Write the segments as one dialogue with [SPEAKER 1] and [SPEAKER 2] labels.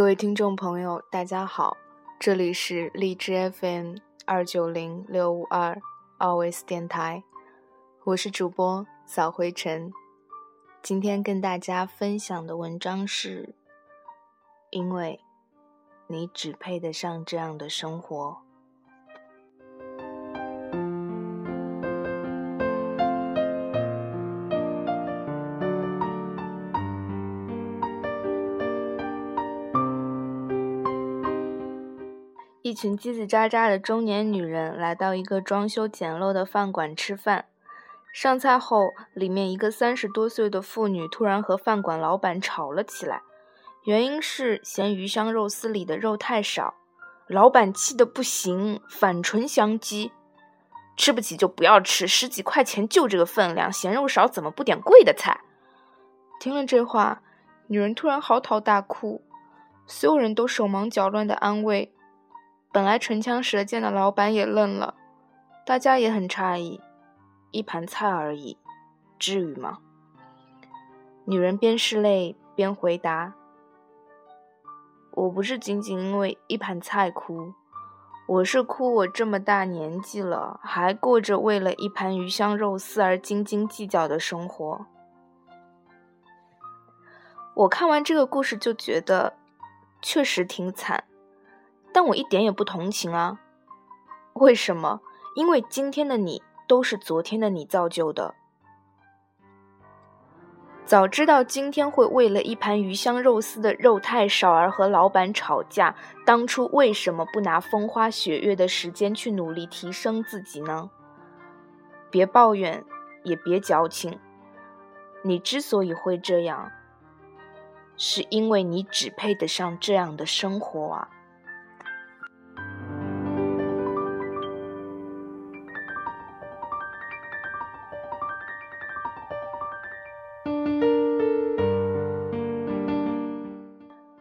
[SPEAKER 1] 各位听众朋友，大家好，这里是荔枝 FM 二九零六五二 Always 电台，我是主播扫灰尘。今天跟大家分享的文章是：因为你只配得上这样的生活。一群叽叽喳喳的中年女人来到一个装修简陋的饭馆吃饭。上菜后，里面一个三十多岁的妇女突然和饭馆老板吵了起来，原因是嫌鱼香肉丝里的肉太少。老板气得不行，反唇相讥：“吃不起就不要吃，十几块钱就这个分量，嫌肉少怎么不点贵的菜？”听了这话，女人突然嚎啕大哭，所有人都手忙脚乱的安慰。本来唇枪舌剑的老板也愣了，大家也很诧异，一盘菜而已，至于吗？女人边拭泪边回答：“我不是仅仅因为一盘菜哭，我是哭我这么大年纪了，还过着为了一盘鱼香肉丝而斤斤计较的生活。”我看完这个故事就觉得，确实挺惨。但我一点也不同情啊！为什么？因为今天的你都是昨天的你造就的。早知道今天会为了一盘鱼香肉丝的肉太少而和老板吵架，当初为什么不拿风花雪月的时间去努力提升自己呢？别抱怨，也别矫情。你之所以会这样，是因为你只配得上这样的生活啊！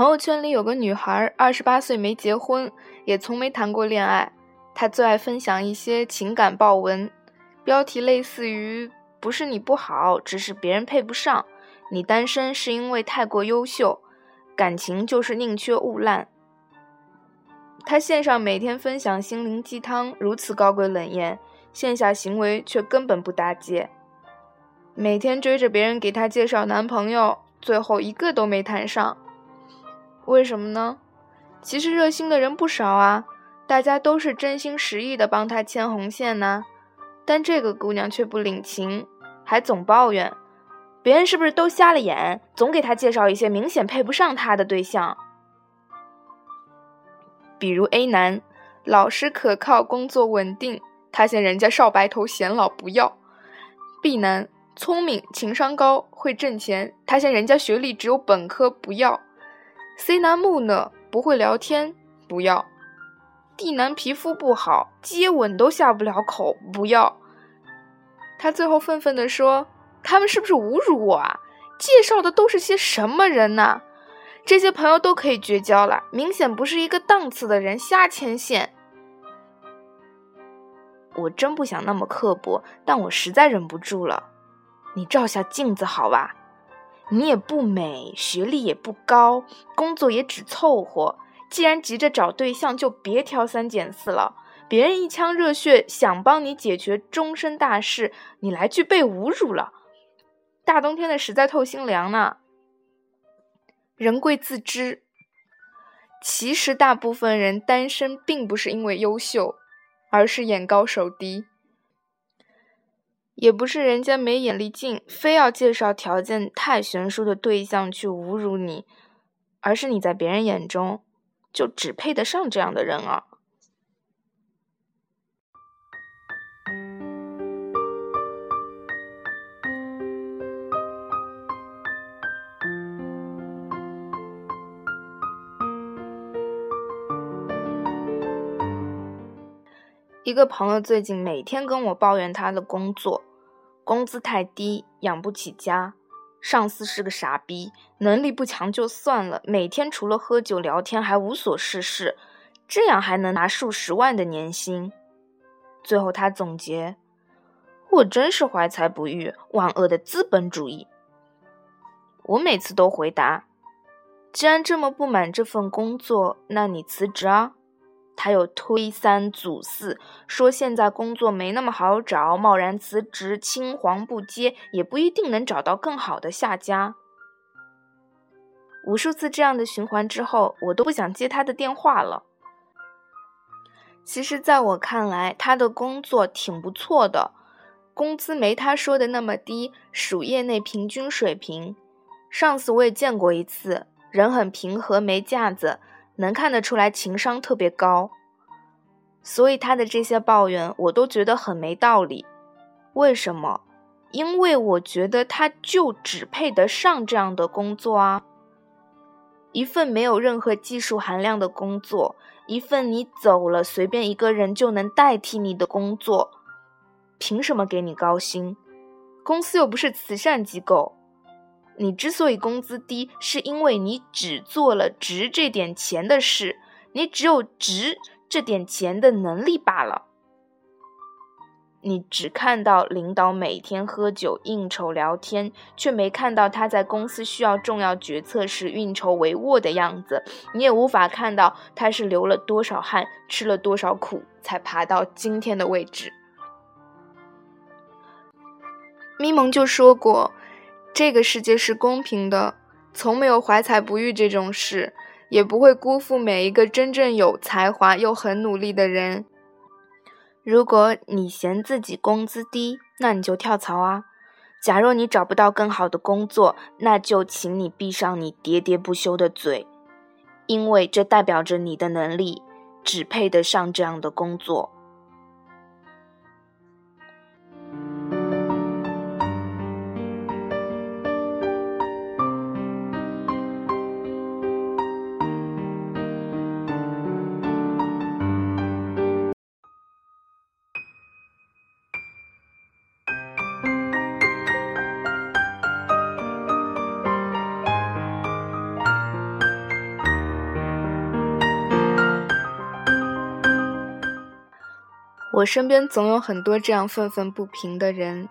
[SPEAKER 1] 朋友圈里有个女孩，二十八岁没结婚，也从没谈过恋爱。她最爱分享一些情感爆文，标题类似于“不是你不好，只是别人配不上”，“你单身是因为太过优秀”，“感情就是宁缺毋滥”。她线上每天分享心灵鸡汤，如此高贵冷艳，线下行为却根本不搭界。每天追着别人给她介绍男朋友，最后一个都没谈上。为什么呢？其实热心的人不少啊，大家都是真心实意的帮她牵红线呢。但这个姑娘却不领情，还总抱怨别人是不是都瞎了眼，总给她介绍一些明显配不上她的对象。比如 A 男，老实可靠，工作稳定，他嫌人家少白头显老不要；B 男，聪明，情商高，会挣钱，他嫌人家学历只有本科不要。C 男木讷，不会聊天，不要；D 男皮肤不好，接吻都下不了口，不要。他最后愤愤地说：“他们是不是侮辱我啊？介绍的都是些什么人呢？这些朋友都可以绝交了，明显不是一个档次的人，瞎牵线。”我真不想那么刻薄，但我实在忍不住了。你照下镜子好吧？你也不美，学历也不高，工作也只凑合。既然急着找对象，就别挑三拣四了。别人一腔热血想帮你解决终身大事，你来句被侮辱了。大冬天的，实在透心凉呢。人贵自知。其实，大部分人单身并不是因为优秀，而是眼高手低。也不是人家没眼力劲，非要介绍条件太悬殊的对象去侮辱你，而是你在别人眼中就只配得上这样的人啊。一个朋友最近每天跟我抱怨他的工作。工资太低，养不起家；上司是个傻逼，能力不强就算了，每天除了喝酒聊天还无所事事，这样还能拿数十万的年薪。最后他总结：“我真是怀才不遇，万恶的资本主义。”我每次都回答：“既然这么不满这份工作，那你辞职啊。他又推三阻四，说现在工作没那么好找，贸然辞职，青黄不接，也不一定能找到更好的下家。无数次这样的循环之后，我都不想接他的电话了。其实，在我看来，他的工作挺不错的，工资没他说的那么低，属业内平均水平。上司我也见过一次，人很平和，没架子。能看得出来情商特别高，所以他的这些抱怨我都觉得很没道理。为什么？因为我觉得他就只配得上这样的工作啊！一份没有任何技术含量的工作，一份你走了随便一个人就能代替你的工作，凭什么给你高薪？公司又不是慈善机构。你之所以工资低，是因为你只做了值这点钱的事，你只有值这点钱的能力罢了。你只看到领导每天喝酒应酬聊天，却没看到他在公司需要重要决策时运筹帷幄的样子。你也无法看到他是流了多少汗，吃了多少苦，才爬到今天的位置。咪蒙就说过。这个世界是公平的，从没有怀才不遇这种事，也不会辜负每一个真正有才华又很努力的人。如果你嫌自己工资低，那你就跳槽啊！假若你找不到更好的工作，那就请你闭上你喋喋不休的嘴，因为这代表着你的能力只配得上这样的工作。我身边总有很多这样愤愤不平的人。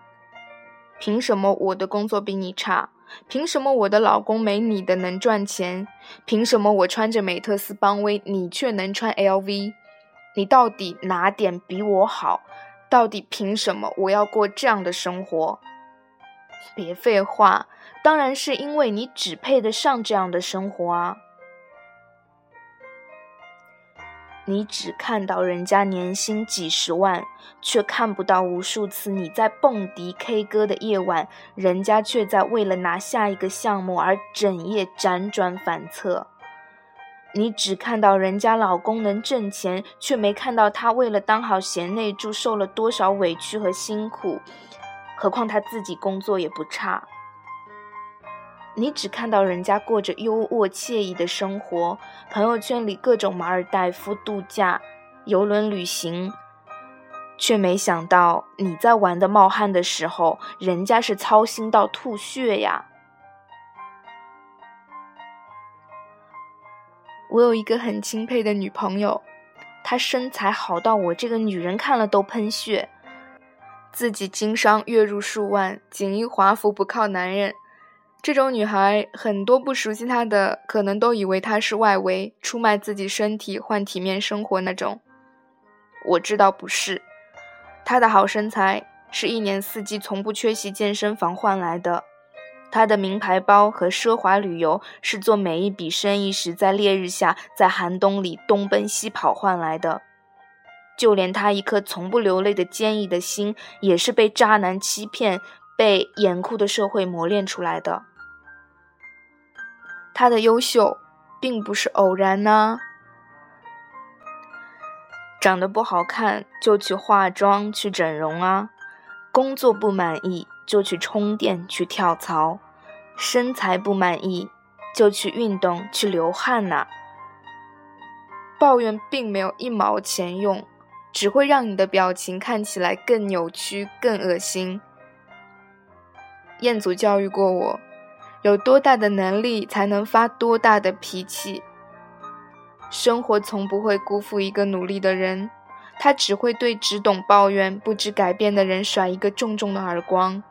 [SPEAKER 1] 凭什么我的工作比你差？凭什么我的老公没你的能赚钱？凭什么我穿着美特斯邦威，你却能穿 LV？你到底哪点比我好？到底凭什么我要过这样的生活？别废话，当然是因为你只配得上这样的生活啊！你只看到人家年薪几十万，却看不到无数次你在蹦迪 K 歌的夜晚，人家却在为了拿下一个项目而整夜辗转反侧。你只看到人家老公能挣钱，却没看到他为了当好贤内助受了多少委屈和辛苦。何况他自己工作也不差。你只看到人家过着优渥惬意的生活，朋友圈里各种马尔代夫度假、游轮旅行，却没想到你在玩的冒汗的时候，人家是操心到吐血呀。我有一个很钦佩的女朋友，她身材好到我这个女人看了都喷血，自己经商月入数万，锦衣华服不靠男人。这种女孩，很多不熟悉她的，可能都以为她是外围出卖自己身体换体面生活那种。我知道不是，她的好身材是一年四季从不缺席健身房换来的，她的名牌包和奢华旅游是做每一笔生意时在烈日下、在寒冬里东奔西跑换来的，就连她一颗从不流泪的坚毅的心，也是被渣男欺骗、被严酷的社会磨练出来的。他的优秀，并不是偶然呢。长得不好看就去化妆去整容啊，工作不满意就去充电去跳槽，身材不满意就去运动去流汗呐。抱怨并没有一毛钱用，只会让你的表情看起来更扭曲、更恶心。彦祖教育过我。有多大的能力，才能发多大的脾气。生活从不会辜负一个努力的人，他只会对只懂抱怨、不知改变的人甩一个重重的耳光。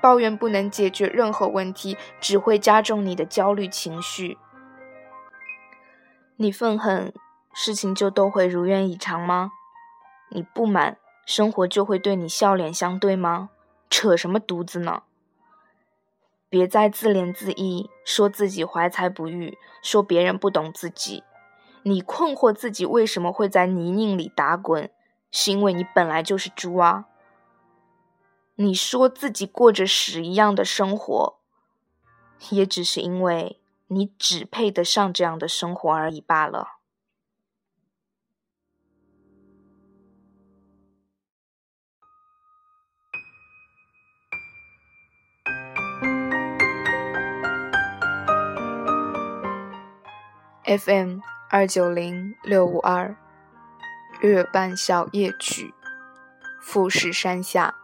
[SPEAKER 1] 抱怨不能解决任何问题，只会加重你的焦虑情绪。你愤恨，事情就都会如愿以偿吗？你不满，生活就会对你笑脸相对吗？扯什么犊子呢？别再自怜自艾，说自己怀才不遇，说别人不懂自己。你困惑自己为什么会在泥泞里打滚，是因为你本来就是猪啊。你说自己过着屎一样的生活，也只是因为你只配得上这样的生活而已罢了。FM 二九零六五二，月半小夜曲，富士山下。